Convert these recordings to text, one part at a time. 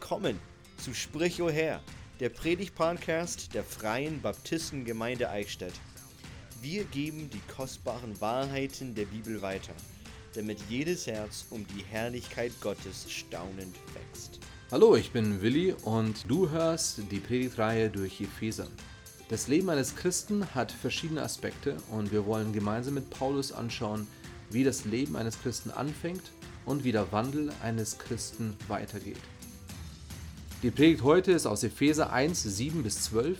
willkommen zu Sprich o Herr, der Predigt-Podcast der Freien Baptistengemeinde Eichstätt. Wir geben die kostbaren Wahrheiten der Bibel weiter, damit jedes Herz um die Herrlichkeit Gottes staunend wächst. Hallo, ich bin Willi und du hörst die Predigtreihe durch Epheser. Das Leben eines Christen hat verschiedene Aspekte und wir wollen gemeinsam mit Paulus anschauen, wie das Leben eines Christen anfängt und wie der Wandel eines Christen weitergeht. Die Predigt heute ist aus Epheser 1, 7 bis 12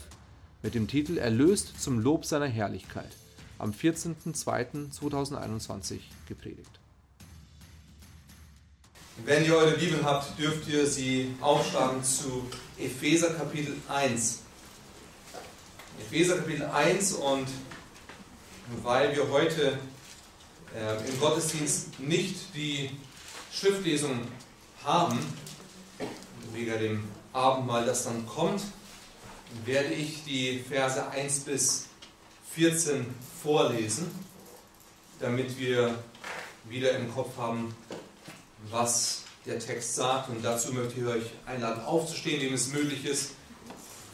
mit dem Titel Erlöst zum Lob seiner Herrlichkeit am 14.02.2021 gepredigt. Wenn ihr eure Bibel habt, dürft ihr sie aufschlagen zu Epheser Kapitel 1. Epheser Kapitel 1 und weil wir heute äh, im Gottesdienst nicht die Schriftlesung haben, wegen dem Abendmahl, das dann kommt, werde ich die Verse 1 bis 14 vorlesen, damit wir wieder im Kopf haben, was der Text sagt. Und dazu möchte ich euch einladen, aufzustehen, dem es möglich ist,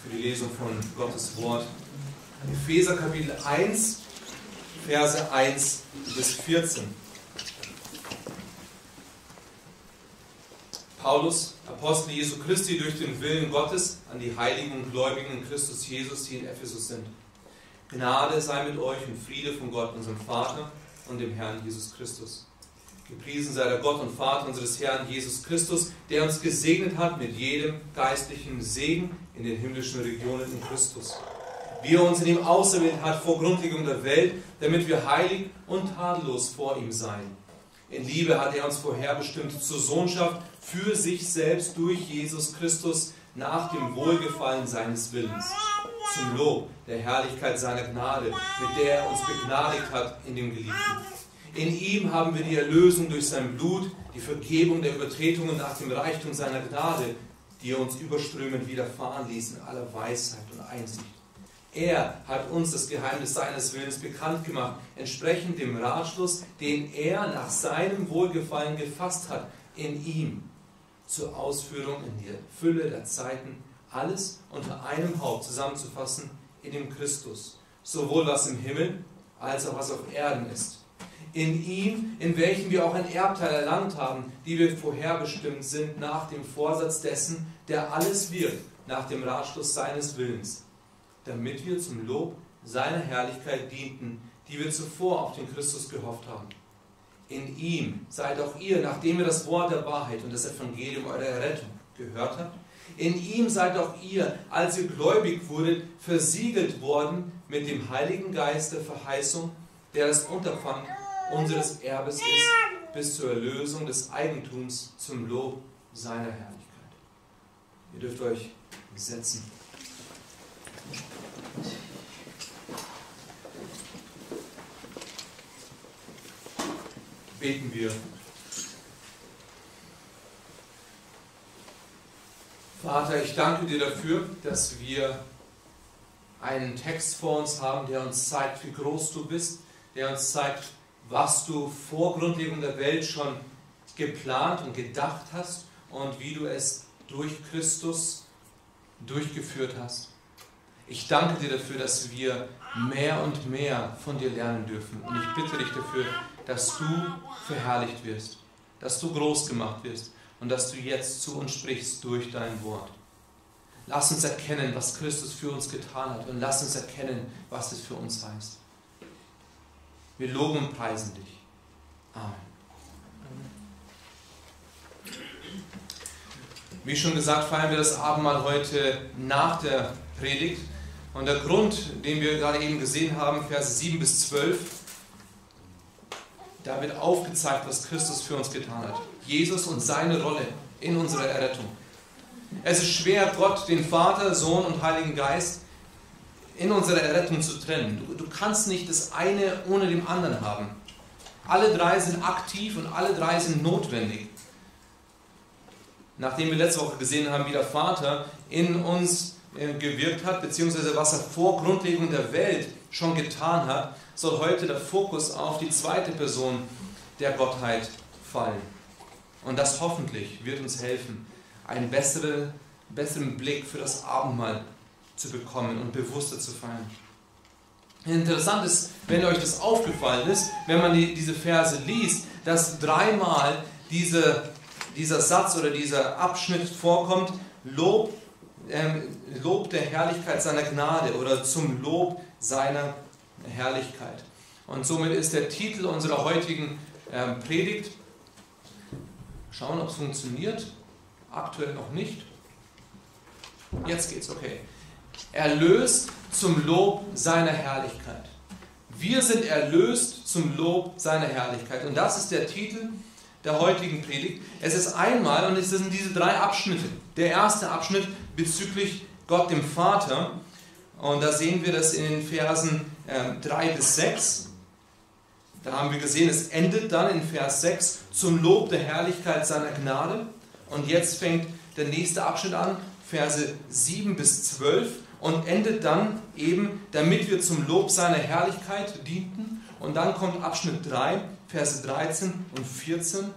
für die Lesung von Gottes Wort. Epheser Kapitel 1, Verse 1 bis 14. Paulus, Apostel Jesu Christi, durch den Willen Gottes an die heiligen Gläubigen in Christus Jesus, die in Ephesus sind. Gnade sei mit euch und Friede von Gott, unserem Vater und dem Herrn Jesus Christus. Gepriesen sei der Gott und Vater unseres Herrn Jesus Christus, der uns gesegnet hat mit jedem geistlichen Segen in den himmlischen Regionen in Christus. Wie er uns in ihm auserwählt hat vor Grundlegung der Welt, damit wir heilig und tadellos vor ihm seien. In Liebe hat er uns vorherbestimmt zur Sohnschaft für sich selbst durch Jesus Christus nach dem Wohlgefallen seines Willens. Zum Lob der Herrlichkeit seiner Gnade, mit der er uns begnadigt hat in dem Geliebten. In ihm haben wir die Erlösung durch sein Blut, die Vergebung der Übertretungen nach dem Reichtum seiner Gnade, die er uns überströmend widerfahren ließ in aller Weisheit und Einsicht. Er hat uns das Geheimnis seines Willens bekannt gemacht, entsprechend dem Ratschluss, den er nach seinem Wohlgefallen gefasst hat, in ihm zur Ausführung in der Fülle der Zeiten alles unter einem Haupt zusammenzufassen in dem Christus, sowohl was im Himmel als auch was auf Erden ist. In ihm, in welchem wir auch ein Erbteil erlangt haben, die wir vorherbestimmt sind nach dem Vorsatz dessen, der alles wirkt, nach dem Ratschluss seines Willens, damit wir zum Lob seiner Herrlichkeit dienten, die wir zuvor auf den Christus gehofft haben. In ihm seid auch ihr, nachdem ihr das Wort der Wahrheit und das Evangelium eurer Errettung gehört habt, in ihm seid auch ihr, als ihr gläubig wurdet, versiegelt worden mit dem Heiligen Geist der Verheißung, der das Unterpfand unseres Erbes ist, bis zur Erlösung des Eigentums zum Lob seiner Herrlichkeit. Ihr dürft euch setzen. Beten wir. Vater, ich danke dir dafür, dass wir einen Text vor uns haben, der uns zeigt, wie groß du bist, der uns zeigt, was du vor Grundlegung der Welt schon geplant und gedacht hast und wie du es durch Christus durchgeführt hast. Ich danke dir dafür, dass wir mehr und mehr von dir lernen dürfen. Und ich bitte dich dafür, dass du verherrlicht wirst, dass du groß gemacht wirst und dass du jetzt zu uns sprichst durch dein Wort. Lass uns erkennen, was Christus für uns getan hat und lass uns erkennen, was es für uns heißt. Wir loben und preisen dich. Amen. Wie schon gesagt, feiern wir das Abendmahl heute nach der Predigt. Und der Grund, den wir gerade eben gesehen haben, Verse 7 bis 12, da wird aufgezeigt, was Christus für uns getan hat. Jesus und seine Rolle in unserer Errettung. Es ist schwer, Gott, den Vater, Sohn und Heiligen Geist in unserer Errettung zu trennen. Du, du kannst nicht das eine ohne dem anderen haben. Alle drei sind aktiv und alle drei sind notwendig. Nachdem wir letzte Woche gesehen haben, wie der Vater in uns gewirkt hat, beziehungsweise was er vor Grundlegung der Welt schon getan hat, soll heute der Fokus auf die zweite Person der Gottheit fallen. Und das hoffentlich wird uns helfen, einen besseren, besseren Blick für das Abendmahl zu bekommen und bewusster zu feiern. Interessant ist, wenn euch das aufgefallen ist, wenn man die, diese Verse liest, dass dreimal diese, dieser Satz oder dieser Abschnitt vorkommt, Lob, ähm, Lob der Herrlichkeit seiner Gnade oder zum Lob seiner Herrlichkeit. Und somit ist der Titel unserer heutigen ähm, Predigt, schauen, ob es funktioniert, aktuell noch nicht. Jetzt geht's, okay. Erlöst zum Lob seiner Herrlichkeit. Wir sind erlöst zum Lob seiner Herrlichkeit. Und das ist der Titel der heutigen Predigt. Es ist einmal, und es sind diese drei Abschnitte. Der erste Abschnitt bezüglich Gott dem Vater. Und da sehen wir das in den Versen äh, 3 bis 6. Da haben wir gesehen, es endet dann in Vers 6 zum Lob der Herrlichkeit seiner Gnade. Und jetzt fängt der nächste Abschnitt an, Verse 7 bis 12 und endet dann eben, damit wir zum Lob seiner Herrlichkeit dienten. Und dann kommt Abschnitt 3, Verse 13 und 14,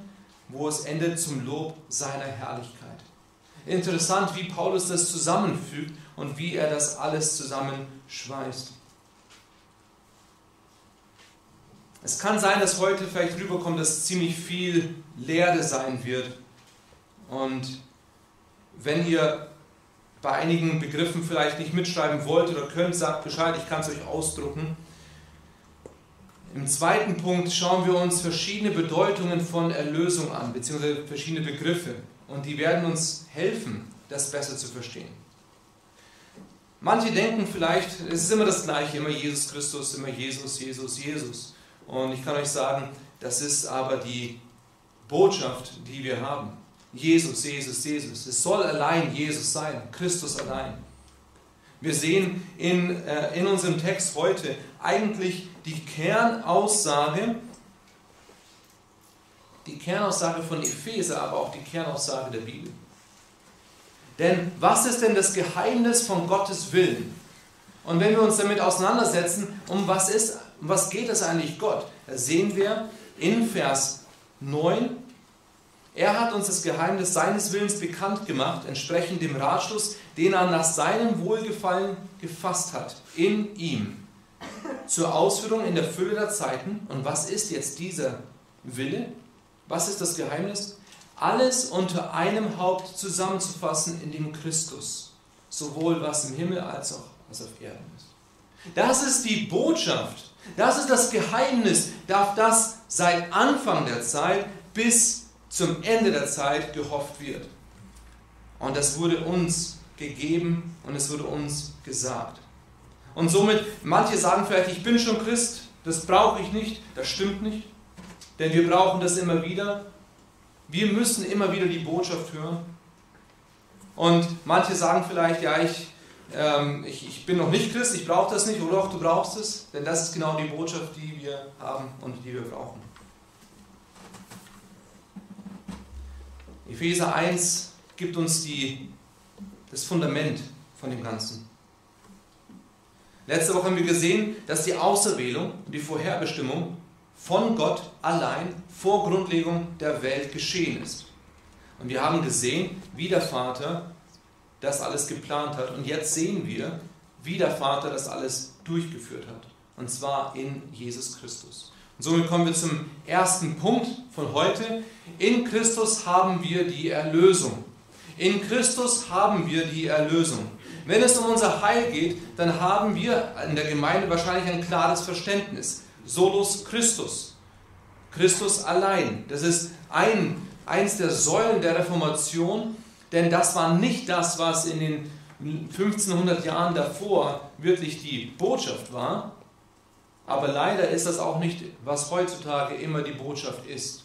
wo es endet zum Lob seiner Herrlichkeit. Interessant, wie Paulus das zusammenfügt und wie er das alles zusammenschweißt. Es kann sein, dass heute vielleicht rüberkommt, dass ziemlich viel Lehre sein wird. Und wenn ihr bei einigen Begriffen vielleicht nicht mitschreiben wollt oder könnt, sagt Bescheid, ich kann es euch ausdrucken. Im zweiten Punkt schauen wir uns verschiedene Bedeutungen von Erlösung an, beziehungsweise verschiedene Begriffe. Und die werden uns helfen, das besser zu verstehen. Manche denken vielleicht, es ist immer das Gleiche, immer Jesus Christus, immer Jesus, Jesus, Jesus. Und ich kann euch sagen, das ist aber die Botschaft, die wir haben. Jesus, Jesus, Jesus. Es soll allein Jesus sein, Christus allein. Wir sehen in, äh, in unserem Text heute eigentlich die Kernaussage, die Kernaussage von Epheser, aber auch die Kernaussage der Bibel. Denn was ist denn das Geheimnis von Gottes Willen? Und wenn wir uns damit auseinandersetzen, um was, ist, um was geht es eigentlich Gott? Da sehen wir in Vers 9, er hat uns das Geheimnis seines Willens bekannt gemacht, entsprechend dem Ratschluss, den er nach seinem Wohlgefallen gefasst hat, in ihm, zur Ausführung in der Fülle der Zeiten. Und was ist jetzt dieser Wille? Was ist das Geheimnis? Alles unter einem Haupt zusammenzufassen in dem Christus, sowohl was im Himmel als auch was auf Erden ist. Das ist die Botschaft, das ist das Geheimnis, darf das seit Anfang der Zeit bis zum Ende der Zeit gehofft wird. Und das wurde uns gegeben und es wurde uns gesagt. Und somit, manche sagen vielleicht, ich bin schon Christ, das brauche ich nicht. Das stimmt nicht, denn wir brauchen das immer wieder. Wir müssen immer wieder die Botschaft hören. Und manche sagen vielleicht, ja, ich, ähm, ich, ich bin noch nicht Christ, ich brauche das nicht, oder auch du brauchst es, denn das ist genau die Botschaft, die wir haben und die wir brauchen. Epheser 1 gibt uns die, das Fundament von dem Ganzen. Letzte Woche haben wir gesehen, dass die Auserwählung, die Vorherbestimmung von Gott allein vor Grundlegung der Welt geschehen ist. Und wir haben gesehen, wie der Vater das alles geplant hat. Und jetzt sehen wir, wie der Vater das alles durchgeführt hat. Und zwar in Jesus Christus. Und somit kommen wir zum ersten Punkt von heute. In Christus haben wir die Erlösung. In Christus haben wir die Erlösung. Wenn es um unser Heil geht, dann haben wir in der Gemeinde wahrscheinlich ein klares Verständnis. Solus Christus. Christus allein. Das ist ein, eins der Säulen der Reformation, denn das war nicht das, was in den 1500 Jahren davor wirklich die Botschaft war, aber leider ist das auch nicht, was heutzutage immer die Botschaft ist.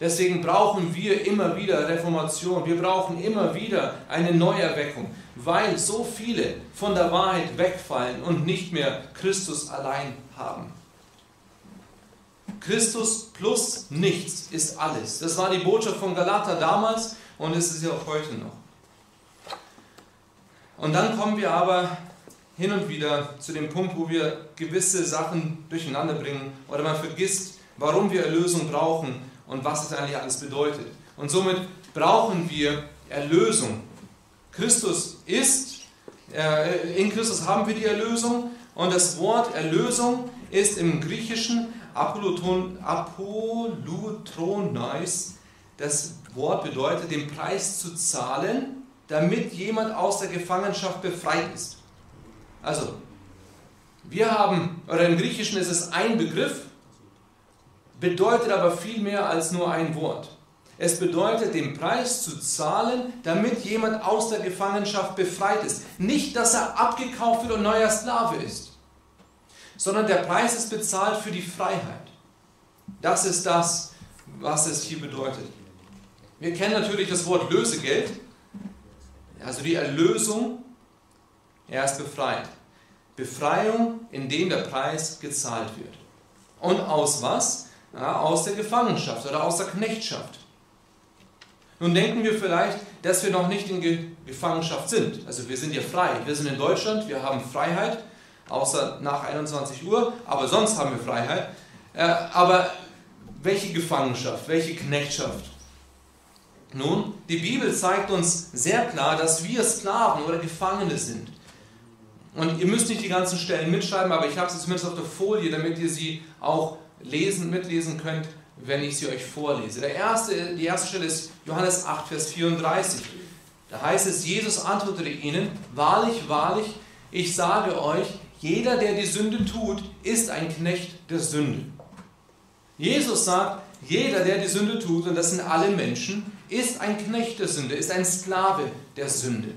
Deswegen brauchen wir immer wieder Reformation, wir brauchen immer wieder eine Neuerweckung, weil so viele von der Wahrheit wegfallen und nicht mehr Christus allein haben. Christus plus nichts ist alles. Das war die Botschaft von Galater damals und es ist ja auch heute noch. Und dann kommen wir aber hin und wieder zu dem Punkt, wo wir gewisse Sachen durcheinander bringen oder man vergisst, warum wir Erlösung brauchen und was es eigentlich alles bedeutet. Und somit brauchen wir Erlösung. Christus ist, äh, in Christus haben wir die Erlösung und das Wort Erlösung ist im Griechischen Apolutronais. Das Wort bedeutet, den Preis zu zahlen, damit jemand aus der Gefangenschaft befreit ist. Also, wir haben, oder im Griechischen ist es ein Begriff, bedeutet aber viel mehr als nur ein Wort. Es bedeutet, den Preis zu zahlen, damit jemand aus der Gefangenschaft befreit ist. Nicht, dass er abgekauft wird und neuer Sklave ist, sondern der Preis ist bezahlt für die Freiheit. Das ist das, was es hier bedeutet. Wir kennen natürlich das Wort Lösegeld, also die Erlösung. Er ist befreit. Befreiung, indem der Preis gezahlt wird. Und aus was? Ja, aus der Gefangenschaft oder aus der Knechtschaft. Nun denken wir vielleicht, dass wir noch nicht in Gefangenschaft sind. Also wir sind ja frei. Wir sind in Deutschland, wir haben Freiheit, außer nach 21 Uhr, aber sonst haben wir Freiheit. Äh, aber welche Gefangenschaft, welche Knechtschaft? Nun, die Bibel zeigt uns sehr klar, dass wir Sklaven oder Gefangene sind. Und ihr müsst nicht die ganzen Stellen mitschreiben, aber ich habe sie zumindest auf der Folie, damit ihr sie auch lesen, mitlesen könnt wenn ich sie euch vorlese. Der erste, die erste Stelle ist Johannes 8, Vers 34. Da heißt es, Jesus antwortete ihnen, wahrlich, wahrlich, ich sage euch, jeder, der die Sünde tut, ist ein Knecht der Sünde. Jesus sagt, jeder, der die Sünde tut, und das sind alle Menschen, ist ein Knecht der Sünde, ist ein Sklave der Sünde.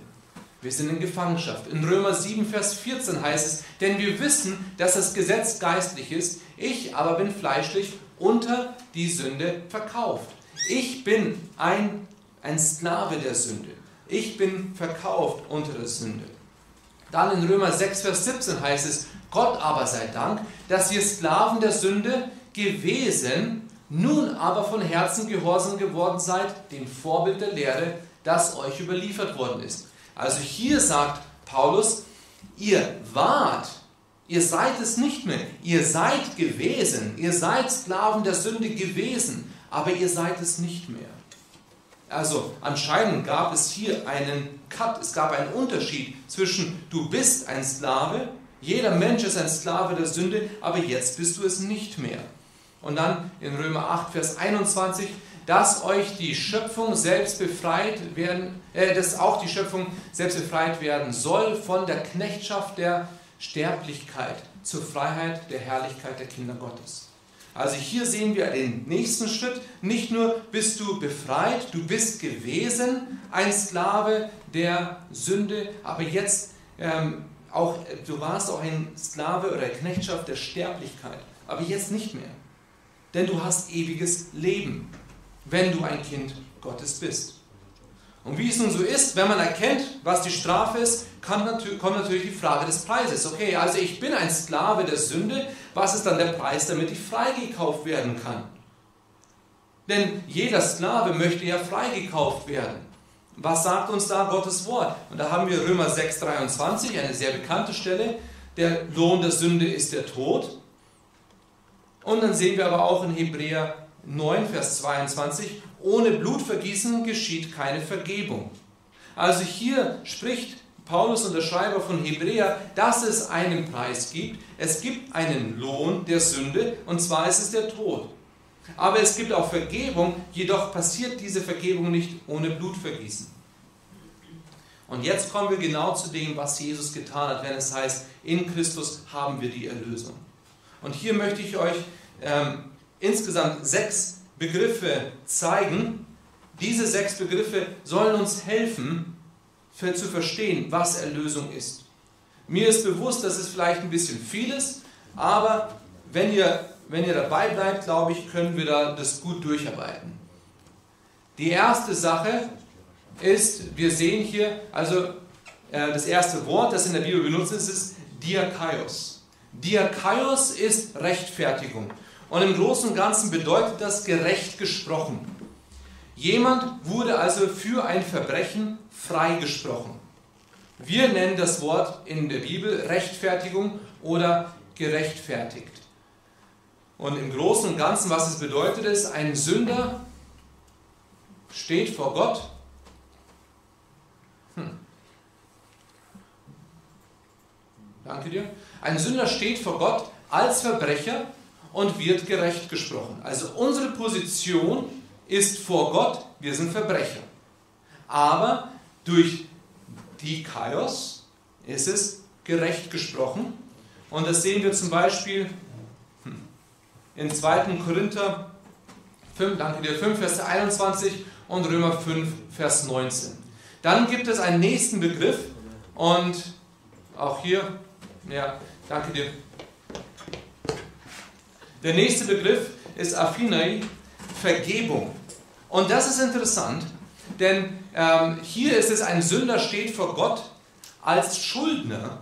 Wir sind in Gefangenschaft. In Römer 7, Vers 14 heißt es, denn wir wissen, dass das Gesetz geistlich ist, ich aber bin fleischlich unter die Sünde verkauft. Ich bin ein, ein Sklave der Sünde. Ich bin verkauft unter der Sünde. Dann in Römer 6, Vers 17 heißt es, Gott aber sei Dank, dass ihr Sklaven der Sünde gewesen, nun aber von Herzen gehorsam geworden seid, dem Vorbild der Lehre, das euch überliefert worden ist. Also hier sagt Paulus, ihr wart Ihr seid es nicht mehr. Ihr seid gewesen. Ihr seid Sklaven der Sünde gewesen. Aber ihr seid es nicht mehr. Also anscheinend gab es hier einen Cut. Es gab einen Unterschied zwischen du bist ein Sklave, jeder Mensch ist ein Sklave der Sünde, aber jetzt bist du es nicht mehr. Und dann in Römer 8, Vers 21, dass euch die Schöpfung selbst befreit werden, äh, dass auch die Schöpfung selbst befreit werden soll von der Knechtschaft der Sterblichkeit zur Freiheit der Herrlichkeit der Kinder Gottes. Also hier sehen wir den nächsten Schritt. Nicht nur bist du befreit, du bist gewesen ein Sklave der Sünde, aber jetzt ähm, auch, du warst auch ein Sklave oder Knechtschaft der Sterblichkeit, aber jetzt nicht mehr. Denn du hast ewiges Leben, wenn du ein Kind Gottes bist. Und wie es nun so ist, wenn man erkennt, was die Strafe ist, kommt natürlich die Frage des Preises. Okay, also ich bin ein Sklave der Sünde, was ist dann der Preis, damit ich freigekauft werden kann? Denn jeder Sklave möchte ja freigekauft werden. Was sagt uns da Gottes Wort? Und da haben wir Römer 6,23, eine sehr bekannte Stelle. Der Lohn der Sünde ist der Tod. Und dann sehen wir aber auch in Hebräer 9, Vers 22, ohne Blutvergießen geschieht keine Vergebung. Also hier spricht Paulus und der Schreiber von Hebräer, dass es einen Preis gibt. Es gibt einen Lohn der Sünde und zwar ist es der Tod. Aber es gibt auch Vergebung, jedoch passiert diese Vergebung nicht ohne Blutvergießen. Und jetzt kommen wir genau zu dem, was Jesus getan hat, wenn es heißt, in Christus haben wir die Erlösung. Und hier möchte ich euch ähm, insgesamt sechs Begriffe zeigen. Diese sechs Begriffe sollen uns helfen, für, zu verstehen, was Erlösung ist. Mir ist bewusst, dass es vielleicht ein bisschen viel ist, aber wenn ihr, wenn ihr dabei bleibt, glaube ich, können wir da das gut durcharbeiten. Die erste Sache ist, wir sehen hier, also äh, das erste Wort, das in der Bibel benutzt ist, ist Diakaios. Diakaios ist Rechtfertigung. Und im Großen und Ganzen bedeutet das gerecht gesprochen. Jemand wurde also für ein Verbrechen freigesprochen. Wir nennen das Wort in der Bibel Rechtfertigung oder gerechtfertigt. Und im Großen und Ganzen, was es bedeutet, ist, ein Sünder steht vor Gott. Hm. Danke dir. Ein Sünder steht vor Gott als Verbrecher und wird gerecht gesprochen. Also unsere Position ist vor Gott, wir sind Verbrecher. Aber durch die Chaos ist es gerecht gesprochen. Und das sehen wir zum Beispiel hm, in 2. Korinther 5, danke dir, 5, Vers 21 und Römer 5, Vers 19. Dann gibt es einen nächsten Begriff und auch hier, ja, danke dir. Der nächste Begriff ist Affinai, Vergebung. Und das ist interessant, denn ähm, hier ist es, ein Sünder steht vor Gott als Schuldner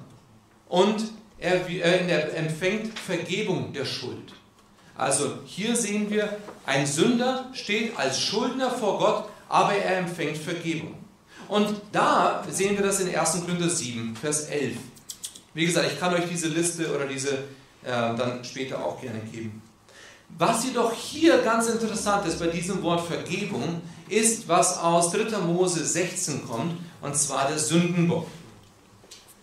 und er, äh, er empfängt Vergebung der Schuld. Also hier sehen wir, ein Sünder steht als Schuldner vor Gott, aber er empfängt Vergebung. Und da sehen wir das in 1. Korinther 7, Vers 11. Wie gesagt, ich kann euch diese Liste oder diese dann später auch gerne geben. Was jedoch hier ganz interessant ist bei diesem Wort Vergebung, ist, was aus 3. Mose 16 kommt, und zwar der Sündenbock.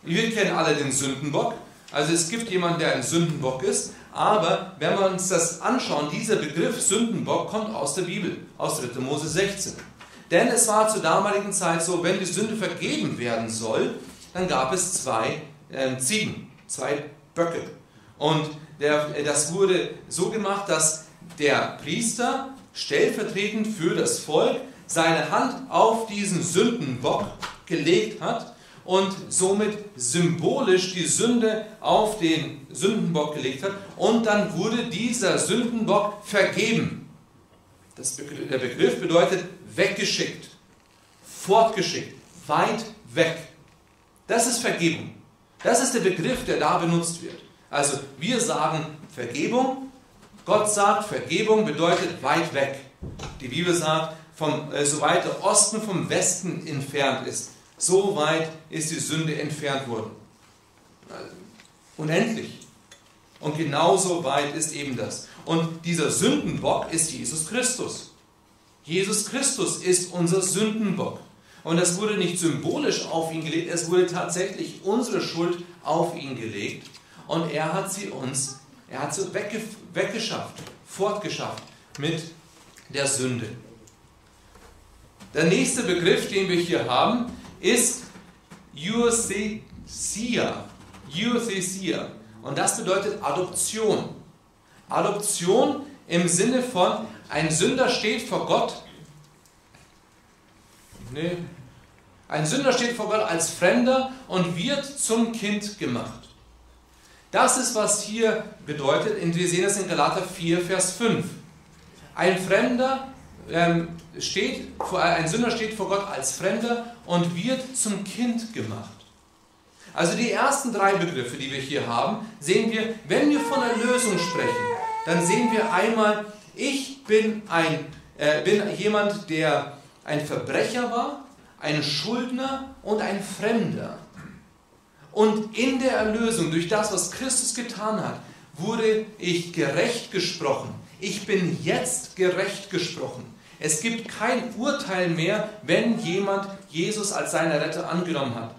Wir kennen alle den Sündenbock. Also es gibt jemanden, der ein Sündenbock ist, aber wenn wir uns das anschauen, dieser Begriff Sündenbock kommt aus der Bibel, aus 3. Mose 16. Denn es war zur damaligen Zeit so, wenn die Sünde vergeben werden soll, dann gab es zwei äh, Ziegen, zwei Böcke. Und der, das wurde so gemacht, dass der Priester stellvertretend für das Volk seine Hand auf diesen Sündenbock gelegt hat und somit symbolisch die Sünde auf den Sündenbock gelegt hat und dann wurde dieser Sündenbock vergeben. Das, der Begriff bedeutet weggeschickt, fortgeschickt, weit weg. Das ist Vergebung. Das ist der Begriff, der da benutzt wird. Also wir sagen Vergebung, Gott sagt Vergebung bedeutet weit weg. Die Bibel sagt, vom, äh, so weit der Osten vom Westen entfernt ist, so weit ist die Sünde entfernt worden. Also, unendlich. Und genauso weit ist eben das. Und dieser Sündenbock ist Jesus Christus. Jesus Christus ist unser Sündenbock. Und das wurde nicht symbolisch auf ihn gelegt, es wurde tatsächlich unsere Schuld auf ihn gelegt. Und er hat sie uns, er hat sie wegge weggeschafft, fortgeschafft mit der Sünde. Der nächste Begriff, den wir hier haben, ist Euthesia. Euthesia. Und das bedeutet Adoption. Adoption im Sinne von, ein Sünder steht vor Gott. Nee. Ein Sünder steht vor Gott als Fremder und wird zum Kind gemacht. Das ist, was hier bedeutet. Und wir sehen das in Galater 4, Vers 5. Ein Fremder ähm, steht, ein Sünder steht vor Gott als Fremder und wird zum Kind gemacht. Also die ersten drei Begriffe, die wir hier haben, sehen wir, wenn wir von Erlösung sprechen, dann sehen wir einmal, ich bin, ein, äh, bin jemand, der ein Verbrecher war, ein Schuldner und ein Fremder. Und in der Erlösung, durch das, was Christus getan hat, wurde ich gerecht gesprochen. Ich bin jetzt gerecht gesprochen. Es gibt kein Urteil mehr, wenn jemand Jesus als seinen Retter angenommen hat.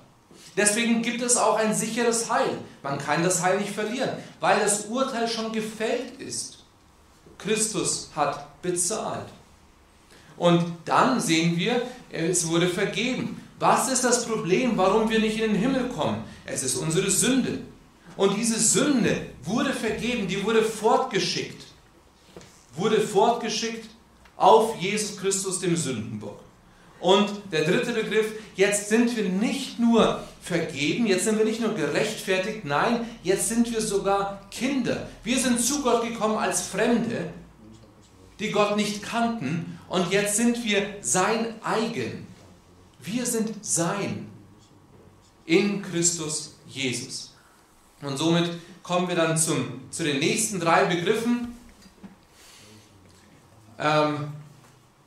Deswegen gibt es auch ein sicheres Heil. Man kann das Heil nicht verlieren, weil das Urteil schon gefällt ist. Christus hat bezahlt. Und dann sehen wir, es wurde vergeben. Was ist das Problem, warum wir nicht in den Himmel kommen? Es ist unsere Sünde. Und diese Sünde wurde vergeben, die wurde fortgeschickt. Wurde fortgeschickt auf Jesus Christus, dem Sündenbock. Und der dritte Begriff, jetzt sind wir nicht nur vergeben, jetzt sind wir nicht nur gerechtfertigt, nein, jetzt sind wir sogar Kinder. Wir sind zu Gott gekommen als Fremde, die Gott nicht kannten, und jetzt sind wir sein eigen. Wir sind sein in Christus Jesus. Und somit kommen wir dann zum, zu den nächsten drei Begriffen. Ähm,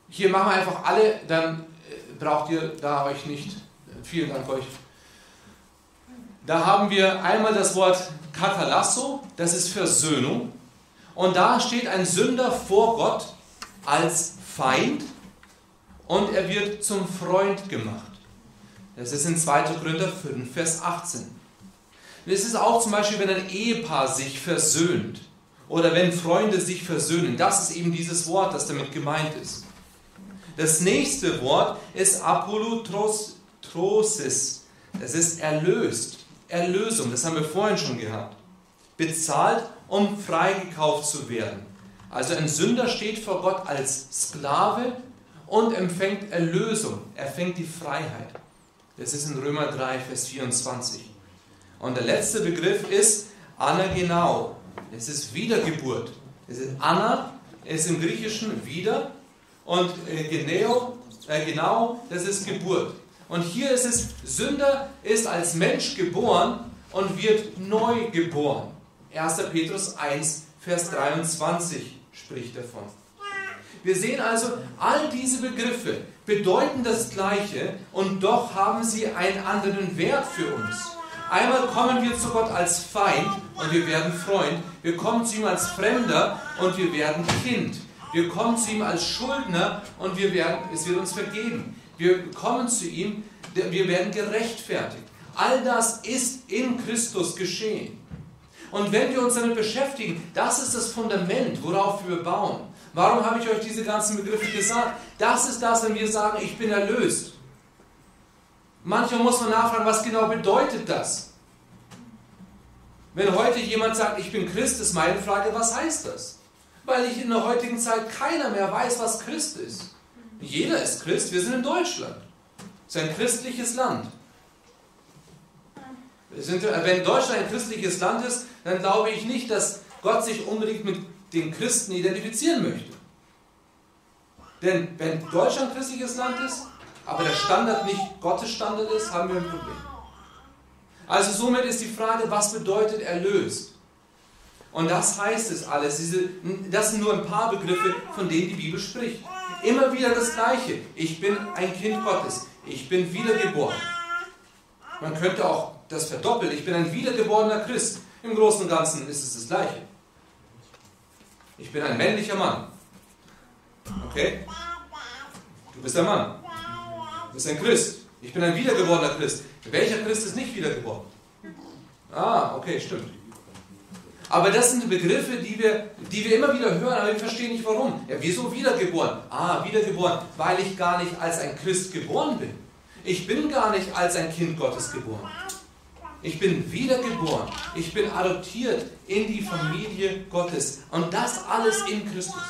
hier machen wir einfach alle, dann äh, braucht ihr da euch nicht. Vielen Dank euch. Da haben wir einmal das Wort Katalasso, das ist Versöhnung. Und da steht ein Sünder vor Gott als Feind und er wird zum Freund gemacht. Das ist in 2. Korinther 5, Vers 18. Es ist auch zum Beispiel, wenn ein Ehepaar sich versöhnt oder wenn Freunde sich versöhnen. Das ist eben dieses Wort, das damit gemeint ist. Das nächste Wort ist apolutrosis. Das ist erlöst. Erlösung, das haben wir vorhin schon gehabt. Bezahlt, um freigekauft zu werden. Also ein Sünder steht vor Gott als Sklave und empfängt Erlösung. Er fängt die Freiheit. Das ist in Römer 3, Vers 24. Und der letzte Begriff ist anagenau. Es ist Wiedergeburt. Es ist Anna, ist im Griechischen wieder und äh, geneo, äh, genau, das ist Geburt. Und hier ist es, Sünder ist als Mensch geboren und wird neu geboren. 1. Petrus 1, Vers 23 spricht davon. Wir sehen also, all diese Begriffe bedeuten das Gleiche und doch haben sie einen anderen Wert für uns. Einmal kommen wir zu Gott als Feind und wir werden Freund. Wir kommen zu ihm als Fremder und wir werden Kind. Wir kommen zu ihm als Schuldner und wir werden, es wird uns vergeben. Wir kommen zu ihm, wir werden gerechtfertigt. All das ist in Christus geschehen. Und wenn wir uns damit beschäftigen, das ist das Fundament, worauf wir bauen. Warum habe ich euch diese ganzen Begriffe gesagt? Das ist das, wenn wir sagen, ich bin erlöst. Manchmal muss man nachfragen, was genau bedeutet das? Wenn heute jemand sagt, ich bin Christ, ist meine Frage, was heißt das? Weil ich in der heutigen Zeit keiner mehr weiß, was Christ ist. Jeder ist Christ, wir sind in Deutschland. Es ist ein christliches Land. Sind, wenn Deutschland ein christliches Land ist, dann glaube ich nicht, dass Gott sich unbedingt mit den Christen identifizieren möchte. Denn wenn Deutschland ein christliches Land ist, aber der Standard nicht Gottes Standard ist, haben wir ein Problem. Also somit ist die Frage, was bedeutet erlöst? Und das heißt es alles. Diese, das sind nur ein paar Begriffe, von denen die Bibel spricht. Immer wieder das Gleiche. Ich bin ein Kind Gottes. Ich bin wiedergeboren. Man könnte auch das verdoppeln. Ich bin ein wiedergeborener Christ. Im Großen und Ganzen ist es das Gleiche. Ich bin ein männlicher Mann. Okay? Du bist ein Mann. Du bist ein Christ. Ich bin ein wiedergeborener Christ. Welcher Christ ist nicht wiedergeboren? Ah, okay, stimmt. Aber das sind Begriffe, die wir, die wir immer wieder hören, aber wir verstehen nicht warum. Ja, wieso wiedergeboren? Ah, wiedergeboren, weil ich gar nicht als ein Christ geboren bin. Ich bin gar nicht als ein Kind Gottes geboren. Ich bin wiedergeboren. Ich bin adoptiert in die Familie Gottes. Und das alles in Christus.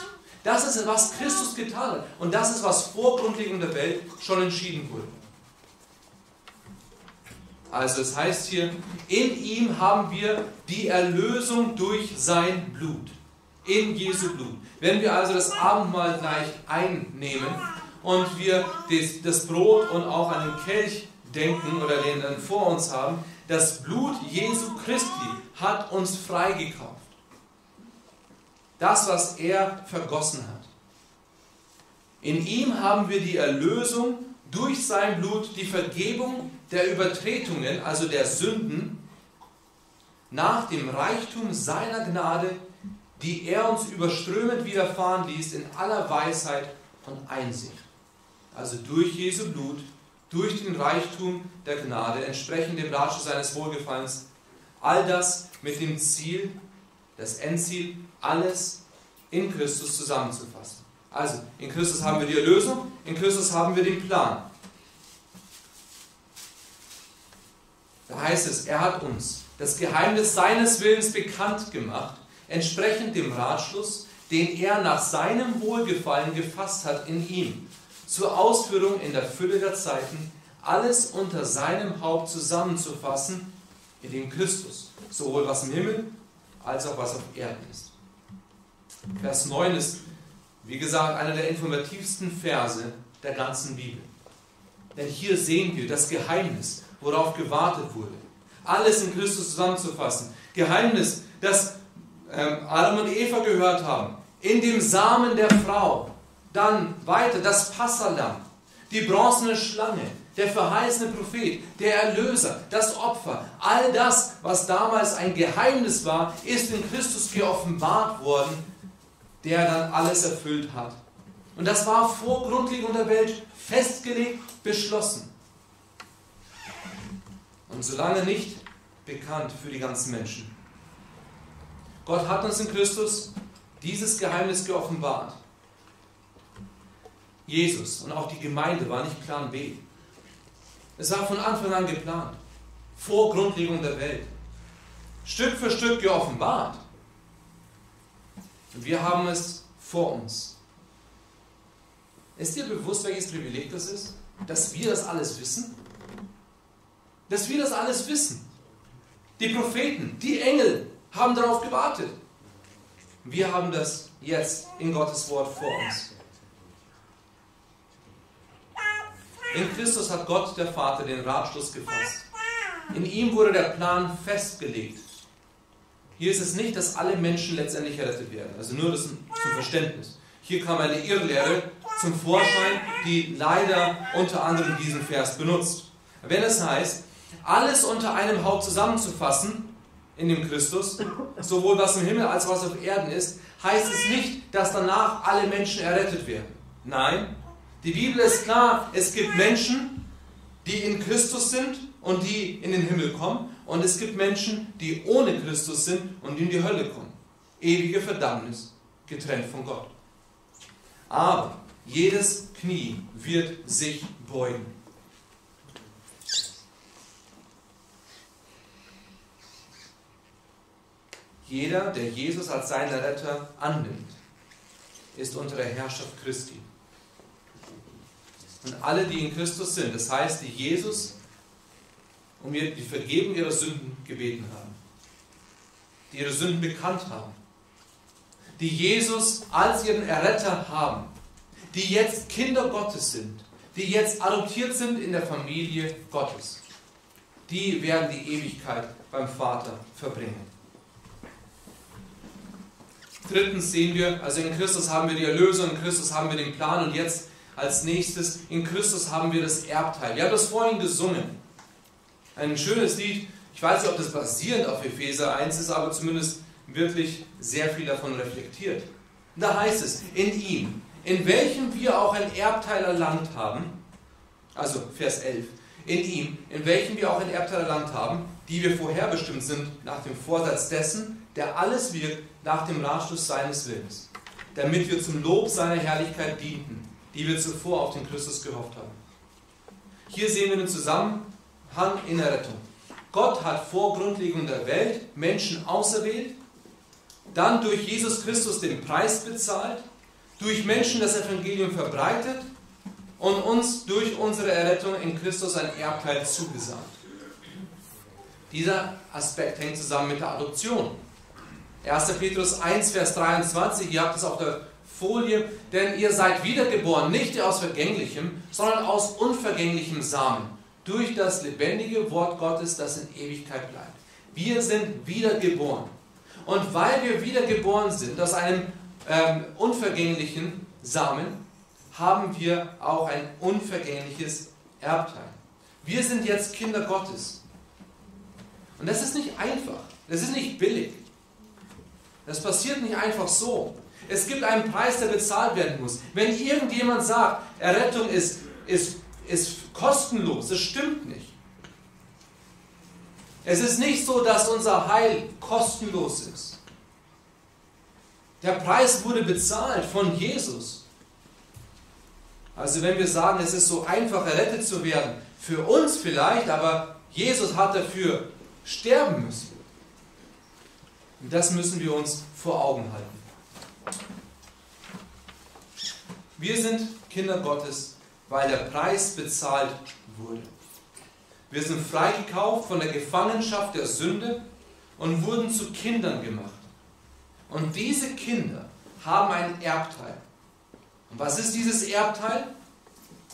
Das ist, was Christus getan hat. Und das ist, was vor Grundlegung der Welt schon entschieden wurde. Also es heißt hier, in ihm haben wir die Erlösung durch sein Blut. In Jesu Blut. Wenn wir also das Abendmahl gleich einnehmen und wir das Brot und auch an den Kelch denken oder den dann vor uns haben, das Blut Jesu Christi hat uns freigekauft. Das, was er vergossen hat. In ihm haben wir die Erlösung durch sein Blut, die Vergebung der Übertretungen, also der Sünden, nach dem Reichtum seiner Gnade, die er uns überströmend widerfahren ließ in aller Weisheit und Einsicht. Also durch Jesu Blut, durch den Reichtum der Gnade, entsprechend dem Ratschluss seines Wohlgefallens, all das mit dem Ziel, das Endziel, alles in Christus zusammenzufassen. Also, in Christus haben wir die Erlösung, in Christus haben wir den Plan. Da heißt es, er hat uns das Geheimnis seines Willens bekannt gemacht, entsprechend dem Ratschluss, den er nach seinem Wohlgefallen gefasst hat in ihm, zur Ausführung in der Fülle der Zeiten, alles unter seinem Haupt zusammenzufassen, in dem Christus, sowohl was im Himmel als auch was auf Erden ist. Vers 9 ist, wie gesagt, einer der informativsten Verse der ganzen Bibel. Denn hier sehen wir das Geheimnis, worauf gewartet wurde. Alles in Christus zusammenzufassen. Geheimnis, das ähm, Adam und Eva gehört haben. In dem Samen der Frau. Dann weiter das Passalam, die bronzene Schlange, der verheißene Prophet, der Erlöser, das Opfer. All das, was damals ein Geheimnis war, ist in Christus geoffenbart worden, der dann alles erfüllt hat. Und das war vor Grundlegung der Welt festgelegt, beschlossen. Und solange nicht bekannt für die ganzen Menschen. Gott hat uns in Christus dieses Geheimnis geoffenbart. Jesus und auch die Gemeinde war nicht Plan B. Es war von Anfang an geplant, vor Grundlegung der Welt. Stück für Stück geoffenbart. Und wir haben es vor uns. Ist dir bewusst, welches Privileg das ist? Dass wir das alles wissen? Dass wir das alles wissen. Die Propheten, die Engel haben darauf gewartet. Wir haben das jetzt in Gottes Wort vor uns. In Christus hat Gott, der Vater, den Ratschluss gefasst. In ihm wurde der Plan festgelegt. Hier ist es nicht, dass alle Menschen letztendlich errettet werden. Also nur das zum Verständnis. Hier kam eine Irrlehre zum Vorschein, die leider unter anderem diesen Vers benutzt. Wenn es heißt, alles unter einem Haupt zusammenzufassen, in dem Christus, sowohl was im Himmel als was auf Erden ist, heißt es nicht, dass danach alle Menschen errettet werden. Nein, die Bibel ist klar, es gibt Menschen, die in Christus sind und die in den Himmel kommen. Und es gibt Menschen, die ohne Christus sind und in die Hölle kommen. Ewige Verdammnis, getrennt von Gott. Aber jedes Knie wird sich beugen. Jeder, der Jesus als seinen Retter annimmt, ist unter der Herrschaft Christi und alle, die in Christus sind. Das heißt, die Jesus um die Vergebung ihrer Sünden gebeten haben, die ihre Sünden bekannt haben, die Jesus als ihren Erretter haben, die jetzt Kinder Gottes sind, die jetzt adoptiert sind in der Familie Gottes. Die werden die Ewigkeit beim Vater verbringen. Drittens sehen wir, also in Christus haben wir die Erlösung, in Christus haben wir den Plan und jetzt als nächstes, in Christus haben wir das Erbteil. Wir haben das vorhin gesungen. Ein schönes Lied. Ich weiß nicht, ob das basierend auf Epheser 1 ist, aber zumindest wirklich sehr viel davon reflektiert. Da heißt es, in ihm, in welchem wir auch ein Erbteil erlangt haben, also Vers 11, in ihm, in welchem wir auch ein Erbteil erlangt haben, die wir vorherbestimmt sind nach dem Vorsatz dessen, der alles wirkt nach dem Ratschluss seines Willens, damit wir zum Lob seiner Herrlichkeit dienten die wir zuvor auf den Christus gehofft haben. Hier sehen wir den Zusammenhang in der Rettung. Gott hat vor Grundlegung der Welt Menschen auserwählt, dann durch Jesus Christus den Preis bezahlt, durch Menschen das Evangelium verbreitet und uns durch unsere Errettung in Christus ein Erbteil zugesagt. Dieser Aspekt hängt zusammen mit der Adoption. 1. Petrus 1, Vers 23, ihr habt es auf der Folie, denn ihr seid wiedergeboren, nicht aus vergänglichem, sondern aus unvergänglichem Samen, durch das lebendige Wort Gottes, das in Ewigkeit bleibt. Wir sind wiedergeboren. Und weil wir wiedergeboren sind aus einem ähm, unvergänglichen Samen, haben wir auch ein unvergängliches Erbteil. Wir sind jetzt Kinder Gottes. Und das ist nicht einfach. Das ist nicht billig. Das passiert nicht einfach so. Es gibt einen Preis, der bezahlt werden muss. Wenn irgendjemand sagt, Errettung ist, ist, ist kostenlos, das stimmt nicht. Es ist nicht so, dass unser Heil kostenlos ist. Der Preis wurde bezahlt von Jesus. Also wenn wir sagen, es ist so einfach errettet zu werden, für uns vielleicht, aber Jesus hat dafür sterben müssen. Und das müssen wir uns vor Augen halten. Wir sind Kinder Gottes, weil der Preis bezahlt wurde. Wir sind freigekauft von der Gefangenschaft der Sünde und wurden zu Kindern gemacht. Und diese Kinder haben ein Erbteil. Und was ist dieses Erbteil?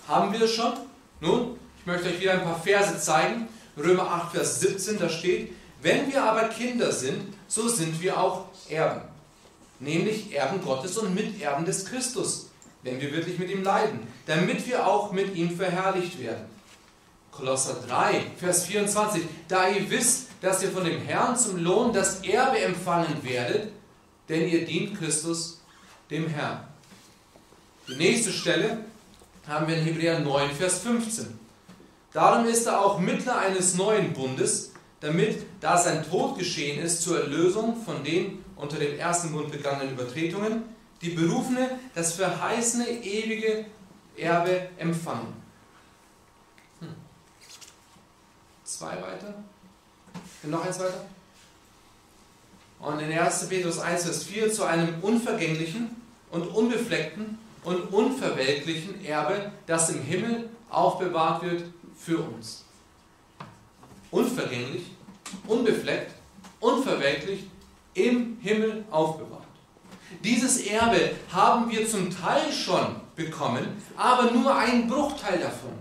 Haben wir es schon? Nun, ich möchte euch wieder ein paar Verse zeigen. Römer 8, Vers 17, da steht, wenn wir aber Kinder sind, so sind wir auch Erben nämlich Erben Gottes und Miterben des Christus, wenn wir wirklich mit ihm leiden, damit wir auch mit ihm verherrlicht werden. Kolosser 3, Vers 24, da ihr wisst, dass ihr von dem Herrn zum Lohn das Erbe empfangen werdet, denn ihr dient Christus, dem Herrn. Die nächste Stelle haben wir in Hebräer 9, Vers 15. Darum ist er auch Mittler eines neuen Bundes, damit, da sein Tod geschehen ist, zur Erlösung von den unter dem ersten Bund begangenen Übertretungen, die Berufene das verheißene ewige Erbe empfangen. Hm. Zwei weiter. noch eins weiter. Und in 1. Petrus 1, Vers 4 zu einem unvergänglichen und unbefleckten und unverwelklichen Erbe, das im Himmel aufbewahrt wird für uns. Unvergänglich, unbefleckt, unverwelklich, im Himmel aufbewahrt. Dieses Erbe haben wir zum Teil schon bekommen, aber nur ein Bruchteil davon,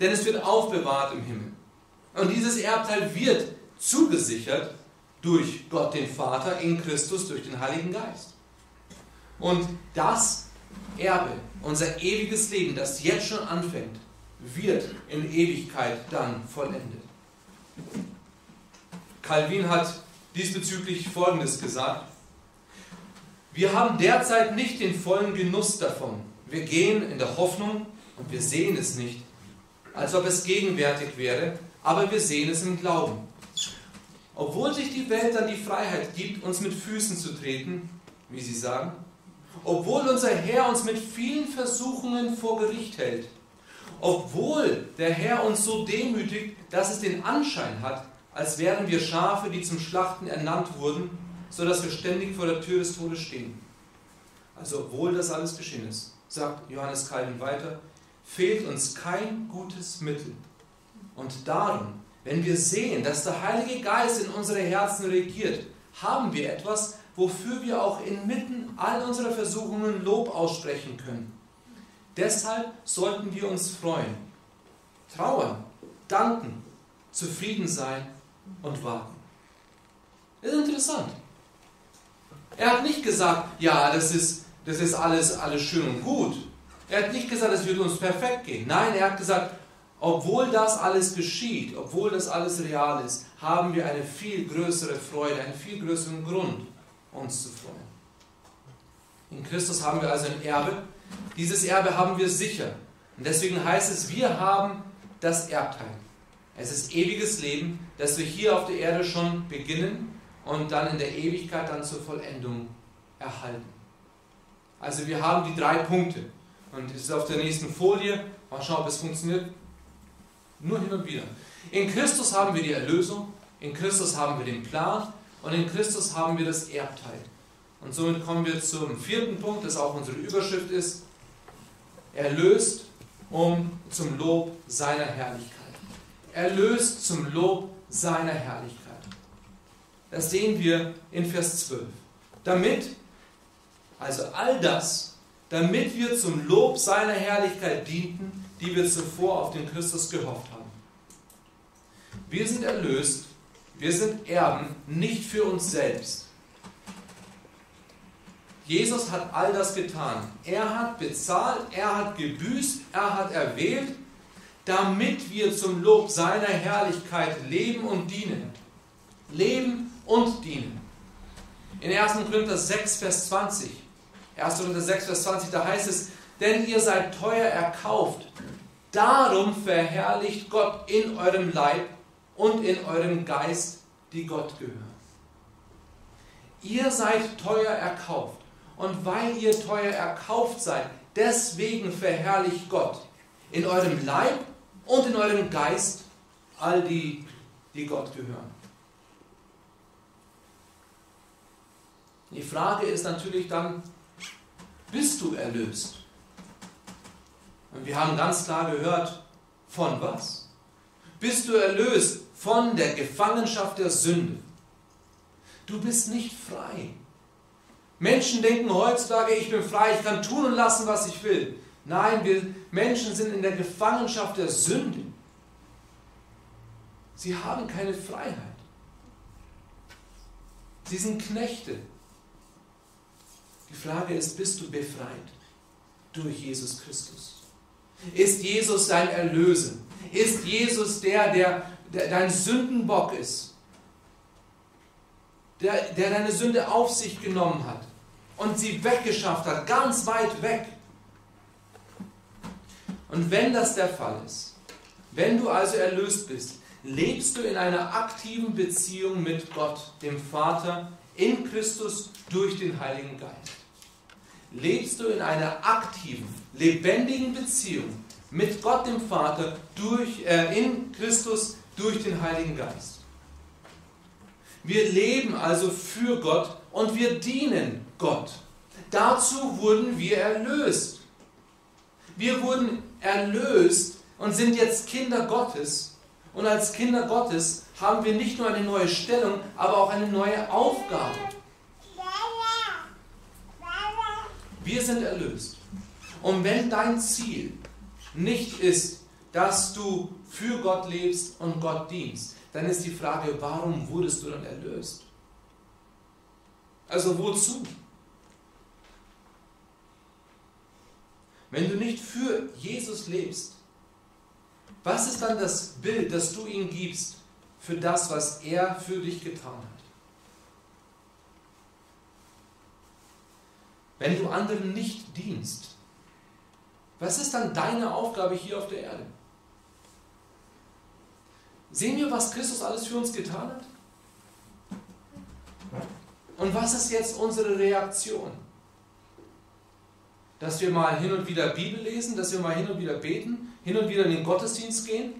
denn es wird aufbewahrt im Himmel. Und dieses Erbteil wird zugesichert durch Gott den Vater in Christus durch den Heiligen Geist. Und das Erbe, unser ewiges Leben, das jetzt schon anfängt, wird in Ewigkeit dann vollendet. Calvin hat diesbezüglich Folgendes gesagt. Wir haben derzeit nicht den vollen Genuss davon. Wir gehen in der Hoffnung und wir sehen es nicht, als ob es gegenwärtig wäre, aber wir sehen es im Glauben. Obwohl sich die Welt dann die Freiheit gibt, uns mit Füßen zu treten, wie sie sagen, obwohl unser Herr uns mit vielen Versuchungen vor Gericht hält, obwohl der Herr uns so demütigt, dass es den Anschein hat, als wären wir Schafe, die zum Schlachten ernannt wurden, so dass wir ständig vor der Tür des Todes stehen. Also obwohl das alles geschehen ist, sagt Johannes Calvin weiter, fehlt uns kein gutes Mittel. Und darum wenn wir sehen, dass der Heilige Geist in unsere Herzen regiert, haben wir etwas, wofür wir auch inmitten all unserer Versuchungen Lob aussprechen können. Deshalb sollten wir uns freuen, trauern, danken, zufrieden sein und warten. Das ist interessant. Er hat nicht gesagt, ja, das ist, das ist alles, alles schön und gut. Er hat nicht gesagt, es wird uns perfekt gehen. Nein, er hat gesagt, obwohl das alles geschieht, obwohl das alles real ist, haben wir eine viel größere Freude, einen viel größeren Grund, uns zu freuen. In Christus haben wir also ein Erbe. Dieses Erbe haben wir sicher. Und deswegen heißt es, wir haben das Erbteil. Es ist ewiges Leben, das wir hier auf der Erde schon beginnen und dann in der Ewigkeit dann zur Vollendung erhalten. Also wir haben die drei Punkte. Und es ist auf der nächsten Folie. Mal schauen, ob es funktioniert. Nur hin und wieder. In Christus haben wir die Erlösung, in Christus haben wir den Plan und in Christus haben wir das Erbteil. Und somit kommen wir zum vierten Punkt, das auch unsere Überschrift ist. Erlöst um zum Lob seiner Herrlichkeit. Erlöst zum Lob seiner Herrlichkeit. Das sehen wir in Vers 12. Damit, also all das, damit wir zum Lob seiner Herrlichkeit dienten, die wir zuvor auf den Christus gehofft haben. Wir sind erlöst, wir sind Erben, nicht für uns selbst. Jesus hat all das getan. Er hat bezahlt, er hat gebüßt, er hat erwählt, damit wir zum Lob seiner Herrlichkeit leben und dienen. Leben und dienen. In 1. Korinther 6, Vers 20. 1. Korinther 6, Vers 20, da heißt es, denn ihr seid teuer erkauft. Darum verherrlicht Gott in eurem Leib und in eurem Geist, die Gott gehören. Ihr seid teuer erkauft. Und weil ihr teuer erkauft seid, deswegen verherrlicht Gott in eurem Leib und in eurem Geist all die, die Gott gehören. Die Frage ist natürlich dann, bist du erlöst? Und wir haben ganz klar gehört, von was? Bist du erlöst von der Gefangenschaft der Sünde? Du bist nicht frei. Menschen denken heutzutage, ich bin frei, ich kann tun und lassen, was ich will. Nein, wir Menschen sind in der Gefangenschaft der Sünde. Sie haben keine Freiheit. Sie sind Knechte. Die Frage ist, bist du befreit durch Jesus Christus? Ist Jesus dein Erlöser? Ist Jesus der, der, der dein Sündenbock ist? Der, der deine Sünde auf sich genommen hat und sie weggeschafft hat, ganz weit weg. Und wenn das der Fall ist, wenn du also erlöst bist, Lebst du in einer aktiven Beziehung mit Gott, dem Vater, in Christus durch den Heiligen Geist? Lebst du in einer aktiven, lebendigen Beziehung mit Gott, dem Vater, durch, äh, in Christus durch den Heiligen Geist? Wir leben also für Gott und wir dienen Gott. Dazu wurden wir erlöst. Wir wurden erlöst und sind jetzt Kinder Gottes. Und als Kinder Gottes haben wir nicht nur eine neue Stellung, aber auch eine neue Aufgabe. Wir sind erlöst. Und wenn dein Ziel nicht ist, dass du für Gott lebst und Gott dienst, dann ist die Frage, warum wurdest du dann erlöst? Also wozu? Wenn du nicht für Jesus lebst, was ist dann das Bild, das du ihm gibst für das, was er für dich getan hat? Wenn du anderen nicht dienst, was ist dann deine Aufgabe hier auf der Erde? Sehen wir, was Christus alles für uns getan hat? Und was ist jetzt unsere Reaktion? Dass wir mal hin und wieder Bibel lesen, dass wir mal hin und wieder beten, hin und wieder in den Gottesdienst gehen,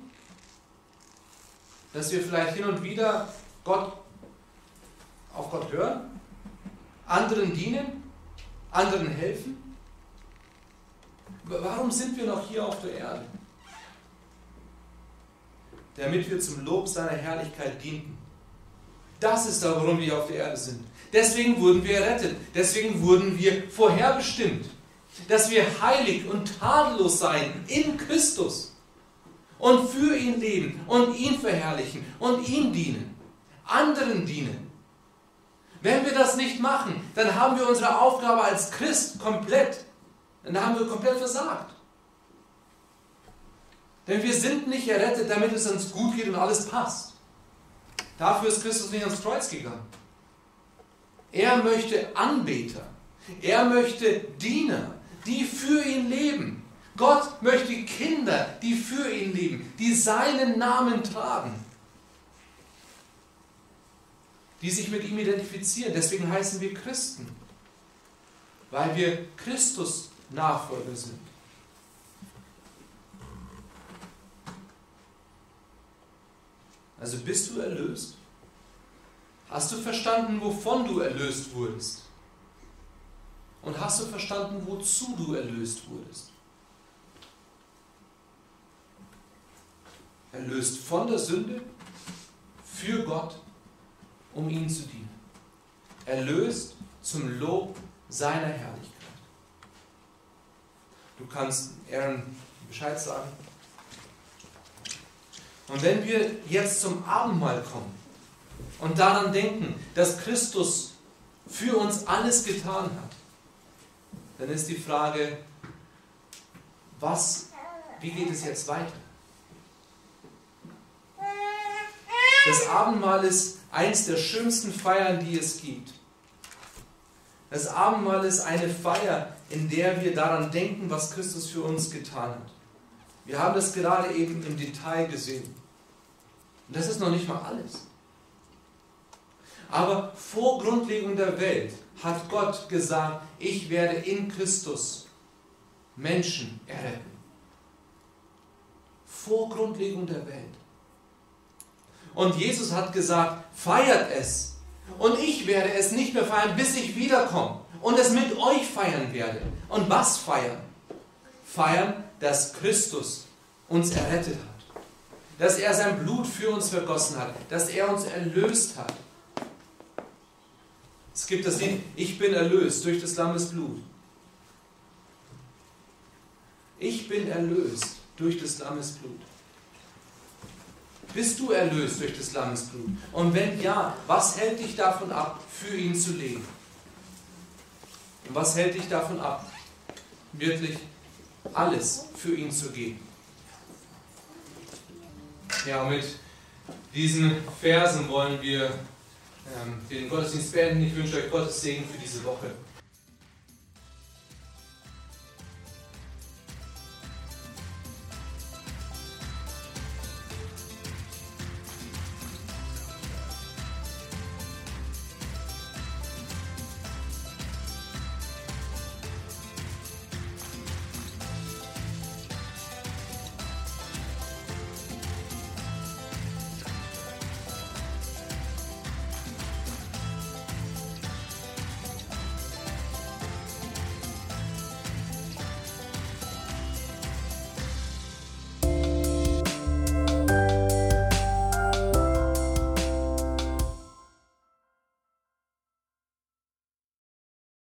dass wir vielleicht hin und wieder Gott, auf Gott hören, anderen dienen, anderen helfen. Warum sind wir noch hier auf der Erde? Damit wir zum Lob seiner Herrlichkeit dienten. Das ist da, warum wir auf der Erde sind. Deswegen wurden wir errettet. Deswegen wurden wir vorherbestimmt. Dass wir heilig und tadellos sein in Christus. Und für ihn leben und ihn verherrlichen und ihm dienen. Anderen dienen. Wenn wir das nicht machen, dann haben wir unsere Aufgabe als Christ komplett, dann haben wir komplett versagt. Denn wir sind nicht errettet, damit es uns gut geht und alles passt. Dafür ist Christus nicht ans Kreuz gegangen. Er möchte Anbeter. Er möchte Diener, die für ihn leben. Gott möchte Kinder, die für ihn leben, die seinen Namen tragen. Die sich mit ihm identifizieren. Deswegen heißen wir Christen. Weil wir Christus Nachfolger sind. Also bist du erlöst? Hast du verstanden, wovon du erlöst wurdest? Und hast du verstanden, wozu du erlöst wurdest? Erlöst von der Sünde, für Gott, um ihm zu dienen. Erlöst zum Lob seiner Herrlichkeit. Du kannst Aaron Bescheid sagen. Und wenn wir jetzt zum Abendmahl kommen und daran denken, dass Christus für uns alles getan hat, dann ist die Frage, was, wie geht es jetzt weiter? Das Abendmahl ist eins der schönsten Feiern, die es gibt. Das Abendmahl ist eine Feier, in der wir daran denken, was Christus für uns getan hat. Wir haben das gerade eben im Detail gesehen. Und das ist noch nicht mal alles. Aber vor Grundlegung der Welt hat Gott gesagt, ich werde in Christus Menschen erretten. Vor Grundlegung der Welt. Und Jesus hat gesagt, feiert es. Und ich werde es nicht mehr feiern, bis ich wiederkomme. Und es mit euch feiern werde. Und was feiern? Feiern, dass Christus uns errettet hat. Dass er sein Blut für uns vergossen hat. Dass er uns erlöst hat. Es gibt das Lied, ich bin erlöst durch des Lammes Blut. Ich bin erlöst durch des Lammes Blut. Bist du erlöst durch des Lammes Blut? Und wenn ja, was hält dich davon ab, für ihn zu leben? Und was hält dich davon ab, wirklich alles für ihn zu geben? Ja, mit diesen Versen wollen wir den Gottesdienst beenden. Ich wünsche euch Gottes Segen für diese Woche.